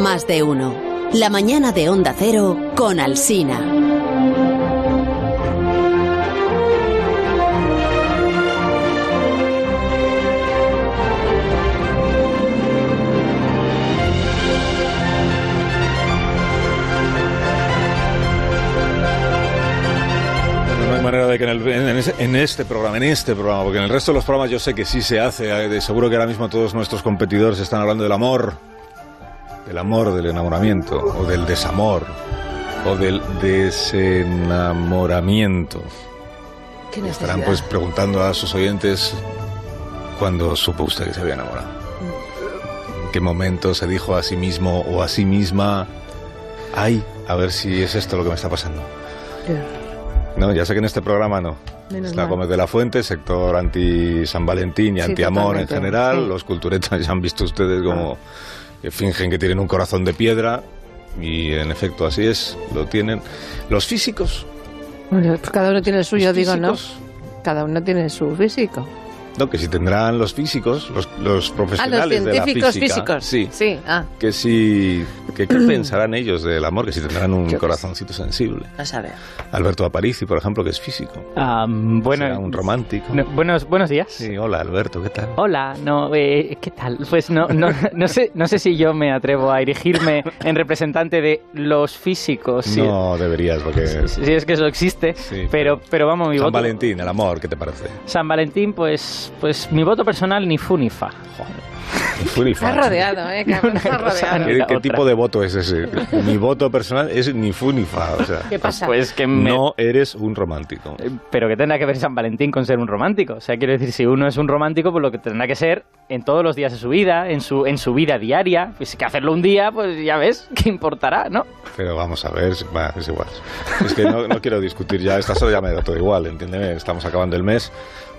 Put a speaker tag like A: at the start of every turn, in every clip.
A: Más de uno. La mañana de Onda Cero con Alsina.
B: manera de que en, este programa, en este programa, porque en el resto de los programas yo sé que sí se hace, eh, seguro que ahora mismo todos nuestros competidores están hablando del amor, del amor, del enamoramiento, o del desamor, o del desenamoramiento. Estarán pues preguntando a sus oyentes cuándo supo usted que se había enamorado. ¿En qué momento se dijo a sí mismo o a sí misma, ay, a ver si es esto lo que me está pasando? No, ya sé que en este programa no. Está Gómez de la Fuente, sector anti-San Valentín y anti-amor en general. Los culturetas ya han visto ustedes como que fingen que tienen un corazón de piedra y en efecto así es, lo tienen. Los físicos.
C: Bueno, pues cada uno tiene el suyo, digo, ¿no? Cada uno tiene su físico.
B: No, que si tendrán los físicos, los, los profesionales
C: ah,
B: los científicos
C: de la física, físicos.
B: Sí,
C: sí ah.
B: que si que, ¿qué pensarán ellos del amor? Que si tendrán un corazoncito sensible.
C: A saber.
B: Alberto Aparici, por ejemplo, que es físico.
D: Um, bueno,
B: un romántico.
D: buenos, buenos días.
B: Sí, hola Alberto, ¿qué tal?
D: Hola, no, eh, ¿qué tal? Pues no, no, no, sé, no sé si yo me atrevo a erigirme en representante de los físicos.
B: No, deberías, porque...
D: Si, es que eso existe, pero, pero vamos, mi
B: San
D: voto...
B: San Valentín, el amor, ¿qué te parece?
D: San Valentín, pues, pues mi voto personal ni fu ni fa.
C: Está rodeado, ¿eh? Está rodeado.
B: ¿Qué, tipo de voto es ese? Mi voto personal es ni fu ni fa. O sea,
C: ¿Qué pasa?
D: Pues que
B: no eres un romántico.
D: Eh, pero que tendrá que ver San Valentín con ser un romántico. O sea, quiero decir, si uno es un romántico, pues lo que tendrá que ser en todos los días de su vida, en su, en su vida diaria. Pues que hacerlo un día, pues ya ves, ¿qué importará, no?
B: Pero vamos a ver, es igual. Es que no, no quiero discutir ya, esta solo ya me da todo igual, entiéndeme, estamos acabando el mes.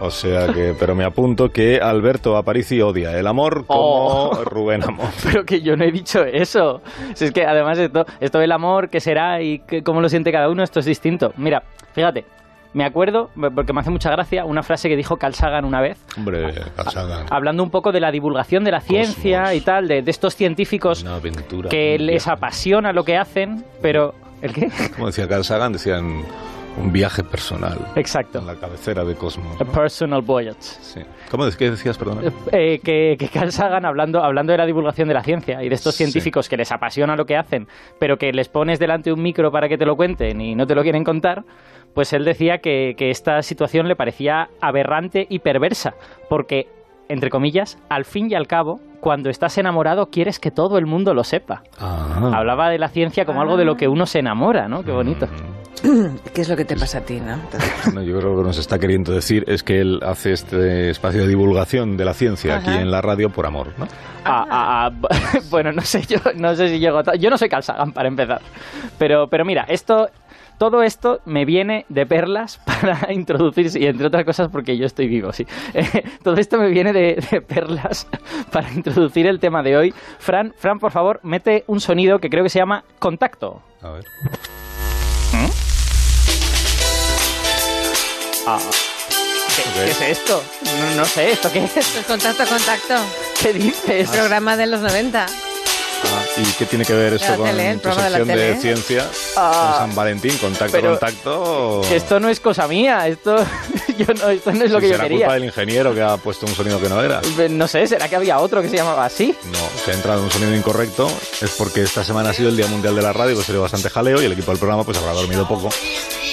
B: O sea que, pero me apunto que Alberto Aparici odia el amor como oh. Rubén Amor.
D: Pero que yo no he dicho eso. Si es que además esto, esto del amor, qué será y cómo lo siente cada uno, esto es distinto. Mira, fíjate, me acuerdo, porque me hace mucha gracia, una frase que dijo Carl Sagan una vez.
B: Hombre, Carl Sagan.
D: Hablando un poco de la divulgación de la ciencia y tal, de, estos científicos que les apasiona lo que hacen, pero... ¿El qué?
B: Como decía Carl Sagan, decían un viaje personal.
D: Exacto.
B: En la cabecera de Cosmos.
D: A personal voyage.
B: Sí. ¿Cómo qué decías, perdón?
D: Eh, que, que Carl Sagan, hablando, hablando de la divulgación de la ciencia y de estos científicos que les apasiona lo que hacen, pero que les pones delante un micro para que te lo cuenten y no te lo quieren contar, pues él decía que, que esta situación le parecía aberrante y perversa, porque entre comillas, al fin y al cabo, cuando estás enamorado quieres que todo el mundo lo sepa.
B: Ah.
D: Hablaba de la ciencia como algo de lo que uno se enamora, ¿no? Qué bonito. Mm.
C: ¿Qué es lo que te pasa a ti, no?
B: yo creo que lo que nos está queriendo decir es que él hace este espacio de divulgación de la ciencia aquí en la radio por amor, ¿no?
D: Ah, ah, ah, bueno, no sé yo, no sé si llego a Yo no soy Calzagan para empezar, pero, pero mira, esto todo esto me viene de perlas para introducir, y entre otras cosas porque yo estoy vivo, sí. todo esto me viene de, perlas para introducir el tema de hoy. Fran, Fran, por favor, mete un sonido que creo que se llama contacto.
B: A ver.
D: ¿Mm? Ah. ¿Qué, es esto? No, sé, ¿esto qué es?
C: Pues contacto, contacto.
D: ¿Qué dices?
C: programa de los 90.
B: Ah, ¿Y qué tiene que ver eso con la tu sección de, ciencia?
D: Ah,
B: San Valentín, contacto, contacto.
D: esto no es cosa mía, esto, yo no, esto no es lo que yo quería.
B: ¿Será culpa del ingeniero que ha puesto un sonido que no era?
D: No sé, ¿será que había otro que se llamaba así?
B: No, se ha entrado un sonido incorrecto. Es porque esta semana ha sido el Día Mundial de la Radio, pues sería bastante jaleo y el equipo del programa pues habrá dormido poco.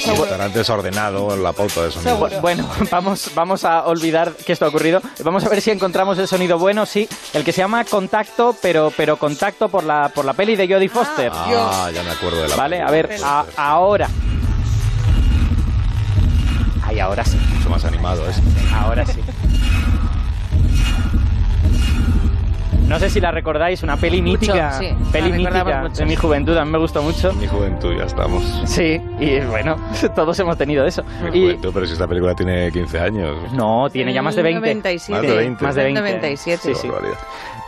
B: Estará desordenado la pauta de sonido.
D: Bueno, vamos, vamos a olvidar que esto ha ocurrido. Vamos a ver si encontramos el sonido bueno, sí. El que se llama Contacto, pero, pero Contacto por la, por la peli de Jodie Foster.
B: Ah, ya me acuerdo de la
D: Vale, a ver, ahora. Ay, ahora sí.
B: Mucho más animado, ¿eh?
D: Ahora sí. No sé si la recordáis, una peli mítica.
C: Sí,
D: peli mítica de mi juventud, a mí me gustó mucho.
B: Mi juventud, ya estamos.
D: Sí, y bueno, todos hemos tenido eso.
B: Mi juventud, pero si esta película tiene 15 años.
D: No, tiene ya más de 20.
C: 97.
B: Más de 20.
D: Más de 20.
C: 97.
D: Sí, sí.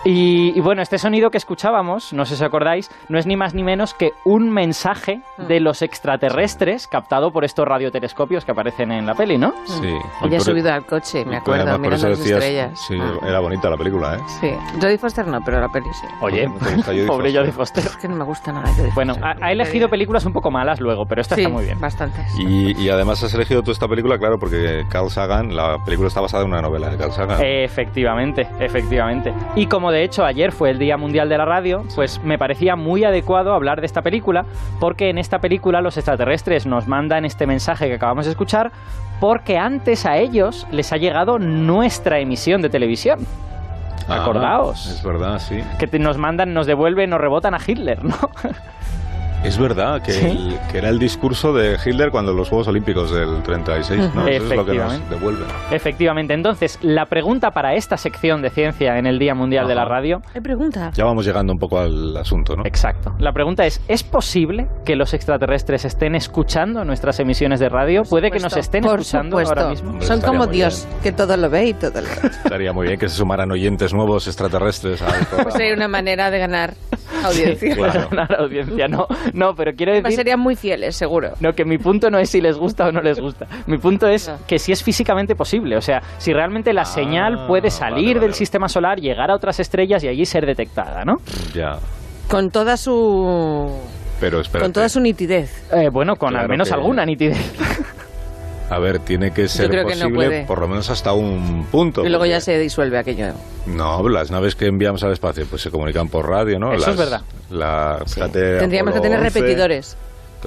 D: Y, bueno, este sonido que escuchábamos, no sé si acordáis, no es ni más ni menos que un mensaje
C: Mm.
D: de los extraterrestres captado por estos radiotelescopios que aparecen en la peli, ¿no?
B: Sí.
C: Ella
B: Y por-
C: subido al coche, me acuerdo, mirando las
B: decías-
C: estrellas.
B: Sí,
C: Ah.
B: era bonita la película, ¿eh?
C: Sí. Jodie Foster no, pero la peli sí.
D: Oye,
B: ¿Cómo te gusta Jodie
D: pobre? Jodie Foster.
C: Es que no me gusta nada Jodie
D: Bueno,
C: Foster.
D: ha, ha elegido películas un poco malas luego, pero esta
C: Sí,
D: está muy bien.
C: bastantes.
B: Y, y además has elegido tú esta película, claro, porque Carl Sagan, la película está basada en una novela de Carl Sagan.
D: Efectivamente, efectivamente. Y como de hecho ayer fue el Día Mundial de la Radio, pues me parecía muy adecuado hablar de esta película, porque en esta película los extraterrestres nos mandan este mensaje que acabamos de escuchar, porque antes a ellos les ha llegado nuestra emisión de televisión.
B: Ah,
D: acordaos.
B: Es verdad, sí.
D: Que te- nos mandan, nos devuelven, nos rebotan a Hitler, ¿no?
B: Es verdad que,
D: Sí.
B: el- que era el discurso de Hitler cuando los Juegos Olímpicos del 36, ¿no? Eso es lo que nos
D: Efectivamente.
B: devuelven.
D: Efectivamente. Entonces, la pregunta para esta sección de ciencia en el Día Mundial de la. Radio
C: Hay pregunta.
B: Ya vamos llegando un poco al asunto, ¿no?
D: Exacto. La pregunta es, ¿es posible que los extraterrestres estén escuchando nuestras emisiones de radio? ¿Puede que nos estén
C: Por
D: escuchando
C: supuesto.
D: ahora mismo?
B: Hombre,
C: Son como Dios, que todo lo ve y todo lo ve.
B: Estaría muy bien que se sumaran oyentes nuevos extraterrestres al
C: Pues sería una manera de ganar audiencia.
B: Claro.
D: Ganar audiencia, no, no, pero quiero decir...
C: serían muy fieles, seguro.
D: No, que mi punto no es si les gusta o no les gusta. Mi punto es
C: No.
D: que si es físicamente posible. O sea, si realmente la
B: Ah,
D: señal puede salir
B: vale, vale,
D: del sistema solar, llegar a otras estrellas y allí ser detectada, ¿no?
B: Ya,
C: Con toda su.
B: pero espera.
C: Con toda su nitidez.
D: Eh, bueno, con
B: Claro
D: al menos
B: que-
D: alguna nitidez.
B: A ver, tiene que ser
C: no
B: posible
C: puede.
B: por lo menos hasta un punto.
C: Y luego ya se disuelve aquello.
B: No, las naves que enviamos al espacio pues se comunican por radio, ¿no?
D: Eso
B: Las-
D: es verdad.
B: La,
C: Sí. Tendríamos que tener
B: 11,
C: repetidores.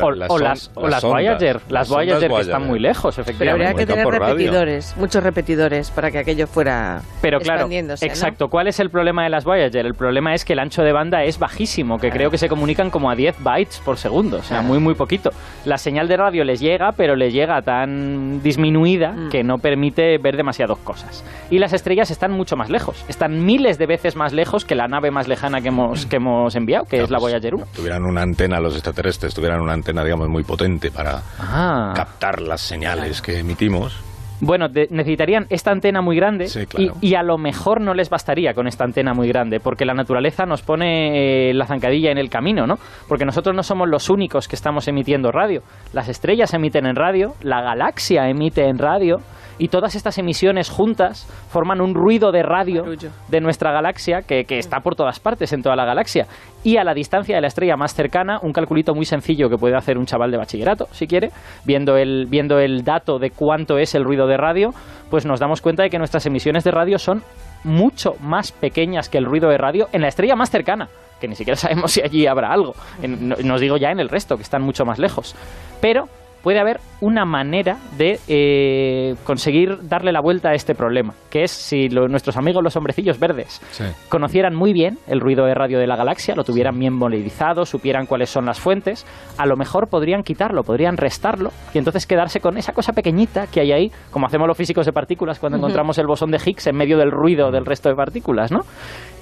D: O,
B: la-
D: o las, o las
B: ondas,
D: Voyager, las
B: las ondas
D: Voyager que
B: Voyager.
D: están muy lejos,
C: Pero
D: efectivamente.
C: habría que tener
B: por radio.
C: repetidores, muchos repetidores, para que aquello fuera
D: Pero claro,
C: expandiéndose, ¿no?
D: exacto. ¿Cuál es el problema de las Voyager? El problema es que el ancho de banda es bajísimo, que creo que se comunican como a 10 bytes por segundo, o sea, muy, muy poquito. La señal de radio les llega, pero les llega tan disminuida
C: Mm.
D: que no permite ver demasiadas cosas. Y las estrellas están mucho más lejos, están miles de veces más lejos que la nave más lejana que hemos, que hemos enviado, que es la
B: pues,
D: Voyager 1.
B: Tuvieran una antena, los extraterrestres, tuvieran una antena, digamos, muy potente para
D: Ah.
B: captar las señales que emitimos.
D: Bueno, de- necesitarían esta antena muy grande
B: Sí, claro.
D: y, y a lo mejor no les bastaría con esta antena muy grande, porque la naturaleza nos pone eh, la zancadilla en el camino, ¿no? Porque nosotros no somos los únicos que estamos emitiendo radio. Las estrellas emiten en radio, la galaxia emite en radio, y todas estas emisiones juntas forman un ruido de radio de nuestra galaxia que, que está por todas partes en toda la galaxia. Y a la distancia de la estrella más cercana, un calculito muy sencillo que puede hacer un chaval de bachillerato, si quiere, viendo el, viendo el dato de cuánto es el ruido de radio, pues nos damos cuenta de que nuestras emisiones de radio son mucho más pequeñas que el ruido de radio en la estrella más cercana, que ni siquiera sabemos si allí habrá algo. En- no, no os digo ya en el resto, que están mucho más lejos. Pero puede haber una manera de eh, conseguir darle la vuelta a este problema, que es si lo- nuestros amigos los hombrecillos verdes
B: Sí.
D: conocieran muy bien el ruido de radio de la galaxia, lo tuvieran bien monitorizado, supieran cuáles son las fuentes, a lo mejor podrían quitarlo, podrían restarlo y entonces quedarse con esa cosa pequeñita que hay ahí, como hacemos los físicos de partículas cuando encontramos el bosón de Higgs en medio del ruido del resto de partículas, ¿no?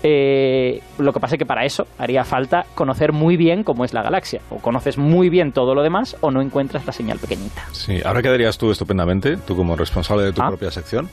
D: Eh, lo que pasa es que para eso haría falta conocer muy bien cómo es la galaxia, o conoces muy bien todo lo demás o no encuentras la señal pequeñita.
B: Sí, ahora quedarías tú estupendamente, tú como responsable de tu
D: Ah.
B: propia sección,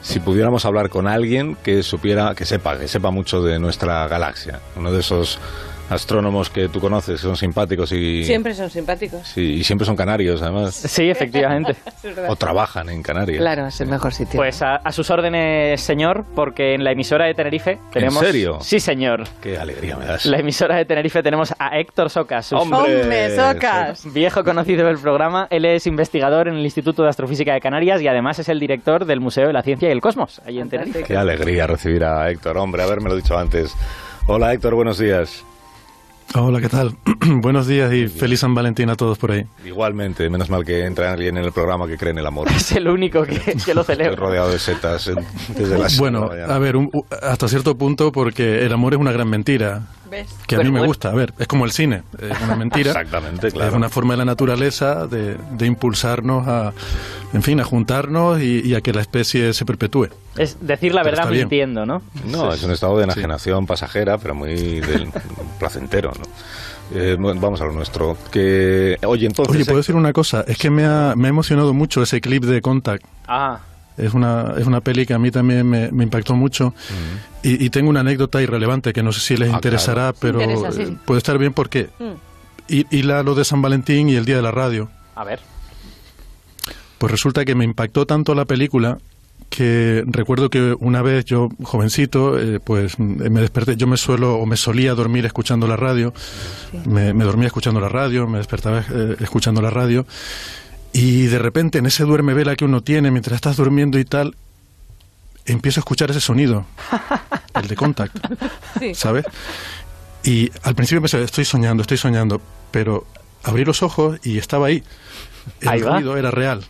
B: si pudiéramos hablar con alguien que supiera, que sepa, que sepa mucho de nuestra galaxia, uno de esos astrónomos que tú conoces, que son simpáticos y
C: Siempre son simpáticos.
B: sí, y siempre son canarios, además,
D: Sí, efectivamente.
B: o trabajan en Canarias.
C: Claro, es el mejor sitio.
D: Pues a, a sus órdenes, señor, porque en la emisora de Tenerife tenemos...
B: serio?
D: Sí, señor.
B: Qué alegría me das.
D: La emisora de Tenerife tenemos a Héctor Socas, sus-
C: ¡Hombre, socas!
D: viejo conocido del programa. Él es investigador en el Instituto de Astrofísica de Canarias y además es el director del Museo de la Ciencia y el Cosmos, allí en Tenerife.
B: Qué alegría recibir a Héctor, hombre, haberme lo dicho antes. Hola Héctor, buenos días.
E: Hola, ¿qué tal? Buenos días y feliz San Valentín a todos por ahí.
B: Igualmente, menos mal que entra alguien en el programa que cree en el amor.
D: Es el único que, que lo
B: Estoy
D: celebra.
B: rodeado de setas desde las
E: Bueno, a ver, un- hasta cierto punto porque el amor es una gran mentira,
C: ¿Ves?
E: que a mí me gusta. A ver, es como el cine, es una mentira.
B: Exactamente, claro.
E: Es una forma de la naturaleza de, de impulsarnos a, en fin, a juntarnos y, y a que la especie se perpetúe.
D: Es decir la
E: Pero
D: verdad mintiendo, ¿no?
B: No, es un estado de enajenación pasajera, pero muy del- placentero, ¿no? Eh, bueno, vamos a lo nuestro. Que, oye, entonces...
E: Oye, ¿puedo decir una cosa? Es que me ha, me ha emocionado mucho ese clip de Contact.
D: Ah,
E: Es una, es una peli que a mí también me, impactó mucho. y, tengo una anécdota irrelevante que no sé si les ah, interesará, pero puede estar bien porque... Mm. Y, la, lo de San Valentín y el Día de la Radio.
D: A ver.
E: Pues resulta que me impactó tanto la película que recuerdo que una vez yo jovencito eh, pues me desperté yo me suelo o me solía dormir escuchando la radio. Me, dormía escuchando la radio me despertaba eh, escuchando la radio. Y de repente en ese duerme vela que uno tiene mientras estás durmiendo y tal empiezo a escuchar ese sonido el de contact ¿sabes? y al principio pensé estoy soñando estoy soñando pero abrí los ojos y estaba ahí. El ruido era real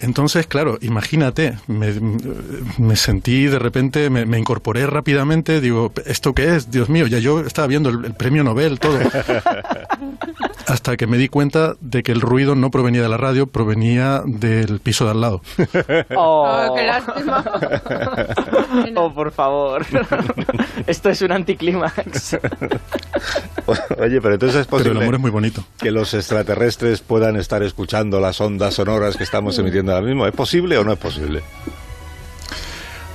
E: entonces, claro, imagínate, me, sentí de repente, me, incorporé rápidamente, digo, ¿esto qué es? Dios mío, ya yo estaba viendo el, premio Nobel, todo. Hasta que me di cuenta de que el ruido no provenía de la radio, provenía del piso de al lado.
C: ¡Oh, oh qué lástima!
D: ¡Oh, por favor! Esto es un anticlímax.
B: Oye, pero entonces es posible
E: pero el amor es muy bonito.
B: que los extraterrestres puedan estar escuchando las ondas sonoras que estamos emitiendo ahora mismo. ¿Es posible o no es posible?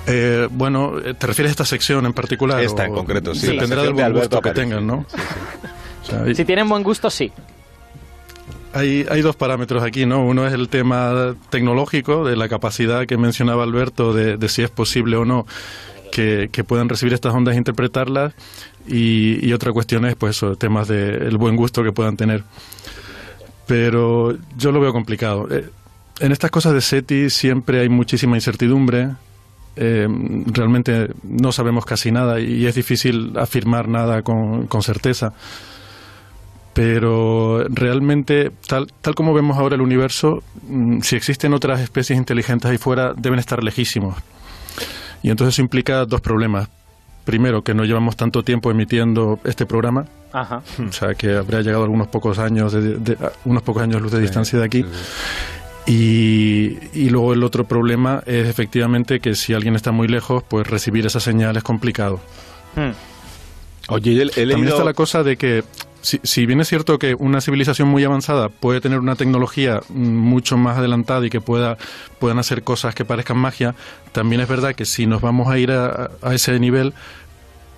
E: Eh, bueno, ¿te refieres a esta sección en particular?
B: Esta en concreto, sí.
E: Dependerá del buen gusto que tengan, ¿no?
D: Si tienen buen gusto, sí.
E: Hay, hay dos parámetros aquí, ¿no? Uno es el tema tecnológico, de la capacidad que mencionaba Alberto, de, si es posible o no que, puedan recibir estas ondas e interpretarlas. Y, otra cuestión es, pues, temas del buen gusto que puedan tener pero yo lo veo complicado. Eh, en estas cosas de SETI siempre hay muchísima incertidumbre. Eh, realmente no sabemos casi nada y es difícil afirmar nada con, certeza. Pero realmente, tal, tal como vemos ahora el universo, mm, si existen otras especies inteligentes ahí fuera, deben estar lejísimos. Y entonces eso implica dos problemas primero, que no llevamos tanto tiempo emitiendo este programa. O sea, que habría llegado algunos pocos años de, unos pocos años luz de distancia de aquí. Y, luego el otro problema es efectivamente que si alguien está muy lejos, pues recibir esa señal es complicado. Hmm. Oye, También está la cosa de que si, bien es cierto que una civilización muy avanzada puede tener una tecnología mucho más adelantada y que pueda puedan hacer cosas que parezcan magia, también es verdad que si nos vamos a ir a, ese nivel,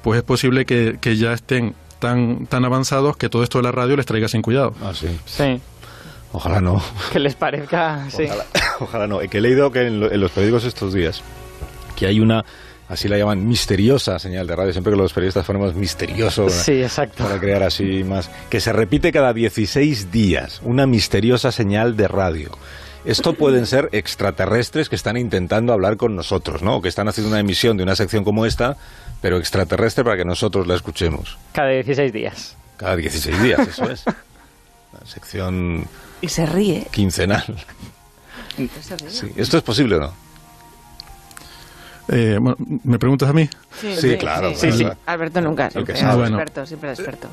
E: pues es posible que, ya estén tan, tan avanzados que todo esto de la radio les traiga sin cuidado.
B: Ah, sí.
D: Sí.
B: Ojalá no.
D: Que les parezca, sí.
B: Ojalá, no. Que he leído que en los periódicos estos días que hay una así la llaman misteriosa señal de radio, siempre que los periodistas ponemos misterioso
D: sí, exacto.
B: para crear así más, que se repite cada 16 días, una misteriosa señal de radio. Esto pueden ser extraterrestres que están intentando hablar con nosotros, ¿no? O que están haciendo una emisión de una sección como esta, pero extraterrestre para que nosotros la escuchemos.
D: Cada 16 días.
B: Cada 16 días, eso es. Una sección...
C: Y se ríe.
B: Quincenal. ¿Esto es posible o no?
E: Eh, ¿Me preguntas a mí?
B: Sí, claro.
C: Sí, sí, Alberto nunca, siempre, es experto, siempre es experto.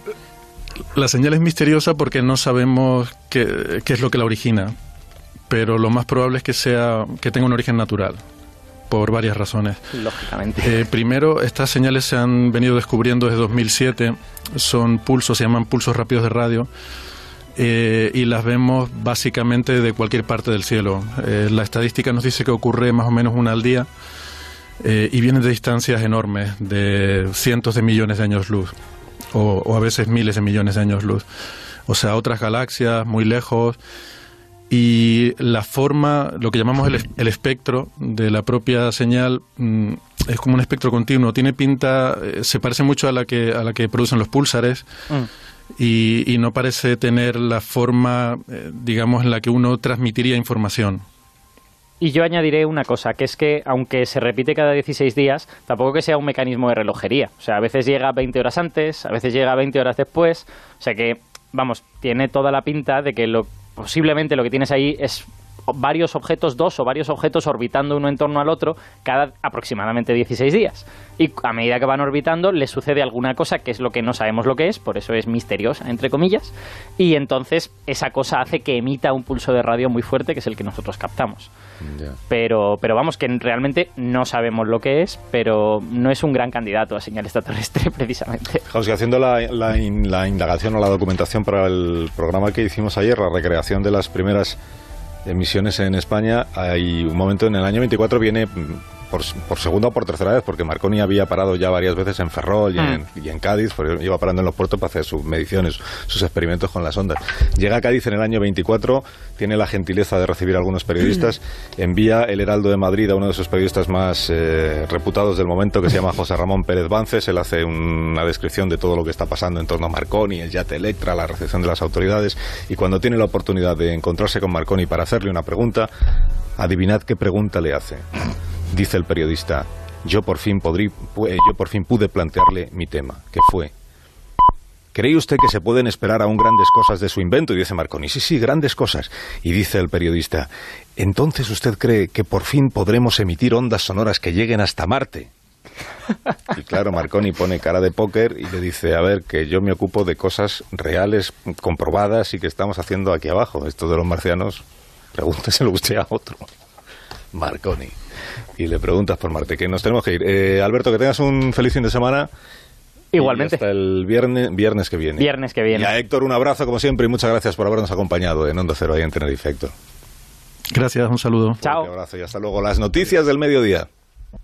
E: La señal es misteriosa porque no sabemos qué, qué, es lo que la origina, pero lo más probable es que sea que tenga un origen natural por varias razones.
D: Lógicamente.
E: Eh, primero, estas señales se han venido descubriendo desde 2007, son pulsos, se llaman pulsos rápidos de radio. Eh, y las vemos básicamente de cualquier parte del cielo. la estadística nos dice que ocurre más o menos una al día eh, y vienen de distancias enormes, de cientos de millones de años luz, o, a veces miles de millones de años luz. O sea, otras galaxias muy lejos. Y la forma, lo que llamamos el, espectro de la propia señal, mm, es como un espectro continuo. Tiene pinta, eh, se parece mucho a la que, a la que producen los púlsares. Mm. Y, y, no parece tener la forma, eh, digamos, en la que uno transmitiría información.
D: Y yo añadiré una cosa, que es que aunque se repite cada 16 días, tampoco que sea un mecanismo de relojería. O sea, a veces llega 20 horas antes, a veces llega 20 horas después. O sea que, vamos, tiene toda la pinta de que lo, posiblemente lo que tienes ahí es varios objetos, dos o varios objetos orbitando uno en torno al otro cada aproximadamente 16 días. Y a medida que van orbitando le sucede alguna cosa que es lo que no sabemos lo que es, por eso es misteriosa, entre comillas, y entonces esa cosa hace que emita un pulso de radio muy fuerte que es el que nosotros captamos. Pero, pero vamos, que realmente no sabemos lo que es, pero no es un gran candidato a señal extraterrestre precisamente.
B: José, haciendo la, la, la indagación o la documentación para el programa que hicimos ayer, la recreación de las primeras emisiones en España, hay un momento en el año 24 viene por, segunda o por tercera vez, porque Marconi había parado ya varias veces en Ferrol y, en, hmm. y en, Cádiz, porque iba parando en los puertos para hacer sus mediciones, sus experimentos con las ondas. Llega a Cádiz en el año 24, tiene la gentileza de recibir a algunos periodistas, envía el Heraldo de Madrid a uno de sus periodistas más eh, reputados del momento, que se llama José Ramón Pérez Bances. Él hace una descripción de todo lo que está pasando en torno a Marconi, el yate Electra, la recepción de las autoridades, y cuando tiene la oportunidad de encontrarse con Marconi para hacerle una pregunta, adivinad qué pregunta le hace. Dice el periodista, yo por fin, podrí, yo por fin pude plantearle mi tema, que fue, ¿Cree usted que se pueden esperar aún grandes cosas de su invento? Y dice Marconi, sí, sí, grandes cosas. Y dice el periodista, ¿entonces usted cree que por fin podremos emitir ondas sonoras que lleguen hasta Marte? Y claro, Marconi pone cara de póker y le dice, a ver, que yo me ocupo de cosas reales, comprobadas y que estamos haciendo aquí abajo. Esto de los marcianos, pregúnteselo usted a otro. Marconi y le preguntas por Marte, que nos tenemos que ir. Eh, Alberto, que tengas un feliz fin de semana.
D: Igualmente.
B: hasta el viernes, viernes que viene.
D: Viernes que viene.
B: Y a Héctor un abrazo como siempre y muchas gracias por habernos acompañado en Onda Cero ahí en Tenerife, Héctor.
E: Gracias, un saludo.
D: Chao.
B: Un abrazo y hasta luego. Las noticias del mediodía.